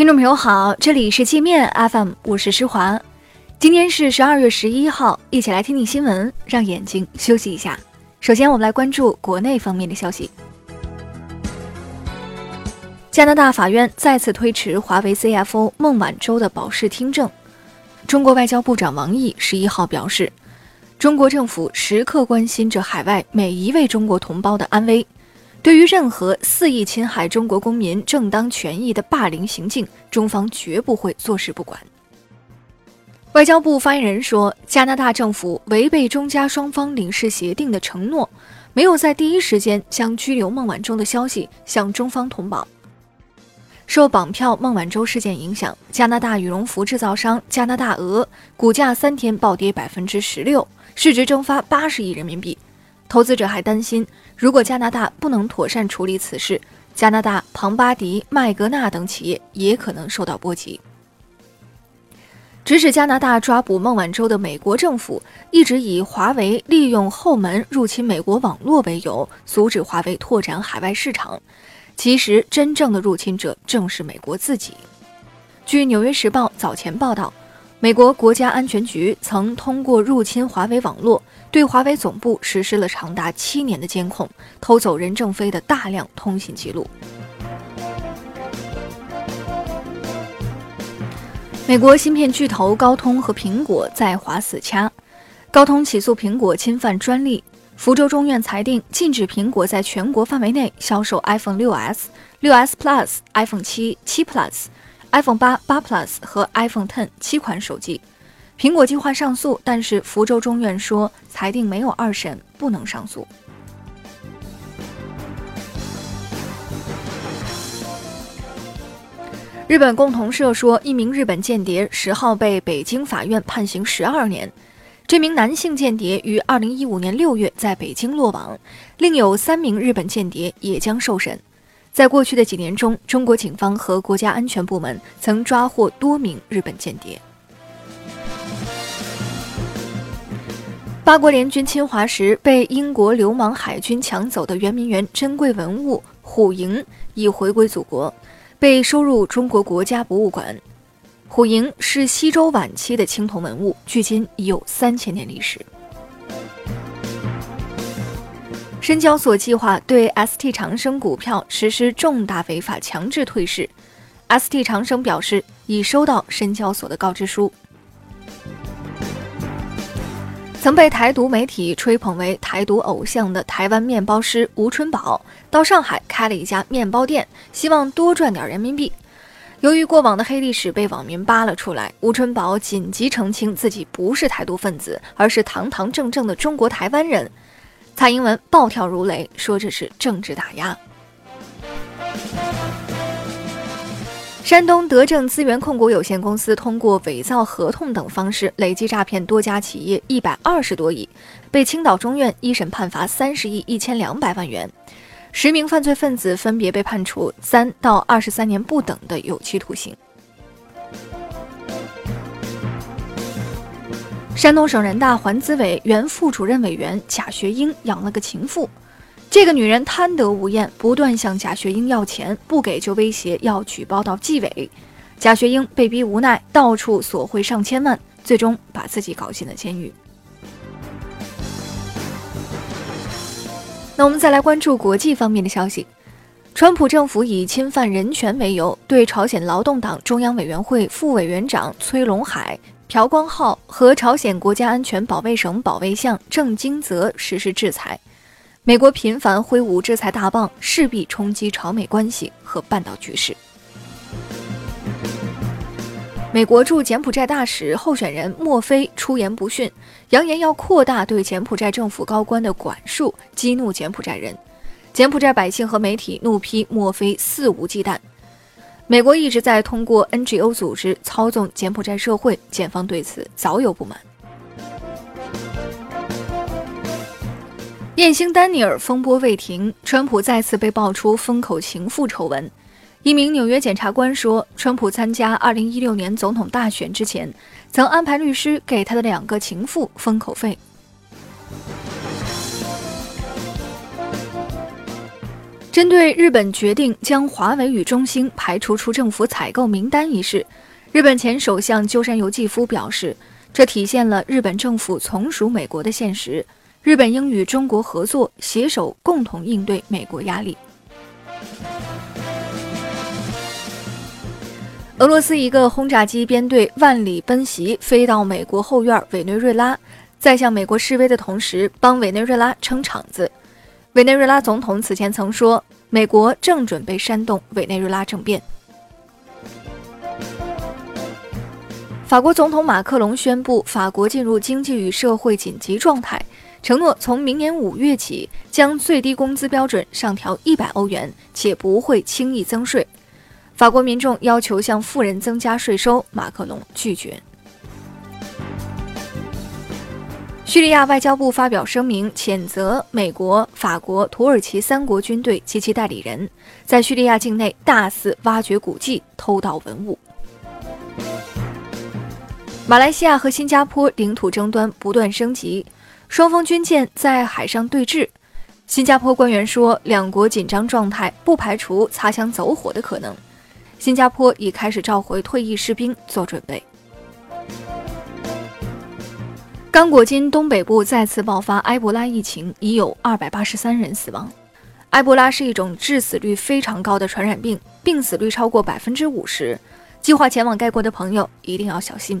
听众朋友好，这里是界面 FM，我是施华。今天是十二月十一号，一起来听听新闻，让眼睛休息一下。首先，我们来关注国内方面的消息。加拿大法院再次推迟华为 CFO 孟晚舟的保释听证。中国外交部长王毅十一号表示，中国政府时刻关心着海外每一位中国同胞的安危。对于任何肆意侵害中国公民正当权益的霸凌行径，中方绝不会坐视不管。外交部发言人说，加拿大政府违背中加双方领事协定的承诺，没有在第一时间将拘留孟晚舟的消息向中方通报。受绑票孟晚舟事件影响，加拿大羽绒服制造商加拿大鹅股价三天暴跌百分之十六，市值蒸发八十亿人民币。投资者还担心，如果加拿大不能妥善处理此事，加拿大庞巴迪、麦格纳等企业也可能受到波及。指使加拿大抓捕孟晚舟的美国政府，一直以华为利用后门入侵美国网络为由，阻止华为拓展海外市场。其实，真正的入侵者正是美国自己。据《纽约时报》早前报道。美国国家安全局曾通过入侵华为网络，对华为总部实施了长达七年的监控，偷走任正非的大量通信记录。美国芯片巨头高通和苹果在华死掐，高通起诉苹果侵犯专利，福州中院裁定禁止苹果在全国范围内销售 iPhone 6s、6s Plus、iPhone 七、七 Plus。iPhone 八、八 Plus 和 iPhone Ten 七款手机，苹果计划上诉，但是福州中院说裁定没有二审，不能上诉。日本共同社说，一名日本间谍十号被北京法院判刑十二年，这名男性间谍于二零一五年六月在北京落网，另有三名日本间谍也将受审。在过去的几年中，中国警方和国家安全部门曾抓获多名日本间谍。八国联军侵华时被英国流氓海军抢走的圆明园珍贵文物虎营已回归祖国，被收入中国国家博物馆。虎营是西周晚期的青铜文物，距今已有三千年历史。深交所计划对 ST 长生股票实施重大违法强制退市。ST 长生表示已收到深交所的告知书。曾被台独媒体吹捧为台独偶像的台湾面包师吴春宝到上海开了一家面包店，希望多赚点人民币。由于过往的黑历史被网民扒了出来，吴春宝紧急澄清自己不是台独分子，而是堂堂正正的中国台湾人。蔡英文暴跳如雷，说这是政治打压。山东德政资源控股有限公司通过伪造合同等方式累计诈骗多家企业一百二十多亿，被青岛中院一审判罚三十亿一千两百万元，十名犯罪分子分别被判处三到二十三年不等的有期徒刑。山东省人大环资委原副主任委员贾学英养了个情妇，这个女人贪得无厌，不断向贾学英要钱，不给就威胁要举报到纪委。贾学英被逼无奈，到处索贿上千万，最终把自己搞进了监狱。那我们再来关注国际方面的消息，川普政府以侵犯人权为由，对朝鲜劳动党中央委员会副委员长崔龙海。朴光浩和朝鲜国家安全保卫省保卫相郑金泽实施制裁。美国频繁挥舞制裁大棒，势必冲击朝美关系和半岛局势。美国驻柬埔寨大使候选人莫菲出言不逊，扬言要扩大对柬埔寨政府高官的管束，激怒柬埔寨人。柬埔寨百姓和媒体怒批莫菲肆无忌惮。美国一直在通过 NGO 组织操纵柬埔寨社会，检方对此早有不满。艳星丹尼尔风波未停，川普再次被爆出封口情妇丑闻。一名纽约检察官说，川普参加2016年总统大选之前，曾安排律师给他的两个情妇封口费。针对日本决定将华为与中兴排除出政府采购名单一事，日本前首相鸠山由纪夫表示，这体现了日本政府从属美国的现实。日本应与中国合作，携手共同应对美国压力。俄罗斯一个轰炸机编队万里奔袭，飞到美国后院委内瑞拉，在向美国示威的同时，帮委内瑞拉撑场子。委内瑞拉总统此前曾说，美国正准备煽动委内瑞拉政变。法国总统马克龙宣布，法国进入经济与社会紧急状态，承诺从明年五月起将最低工资标准上调一百欧元，且不会轻易增税。法国民众要求向富人增加税收，马克龙拒绝。叙利亚外交部发表声明，谴责美国、法国、土耳其三国军队及其代理人，在叙利亚境内大肆挖掘古迹、偷盗文物。马来西亚和新加坡领土争端不断升级，双方军舰在海上对峙。新加坡官员说，两国紧张状态不排除擦枪走火的可能。新加坡已开始召回退役士兵做准备。刚果金东北部再次爆发埃博拉疫情，已有二百八十三人死亡。埃博拉是一种致死率非常高的传染病，病死率超过百分之五十。计划前往该国的朋友一定要小心。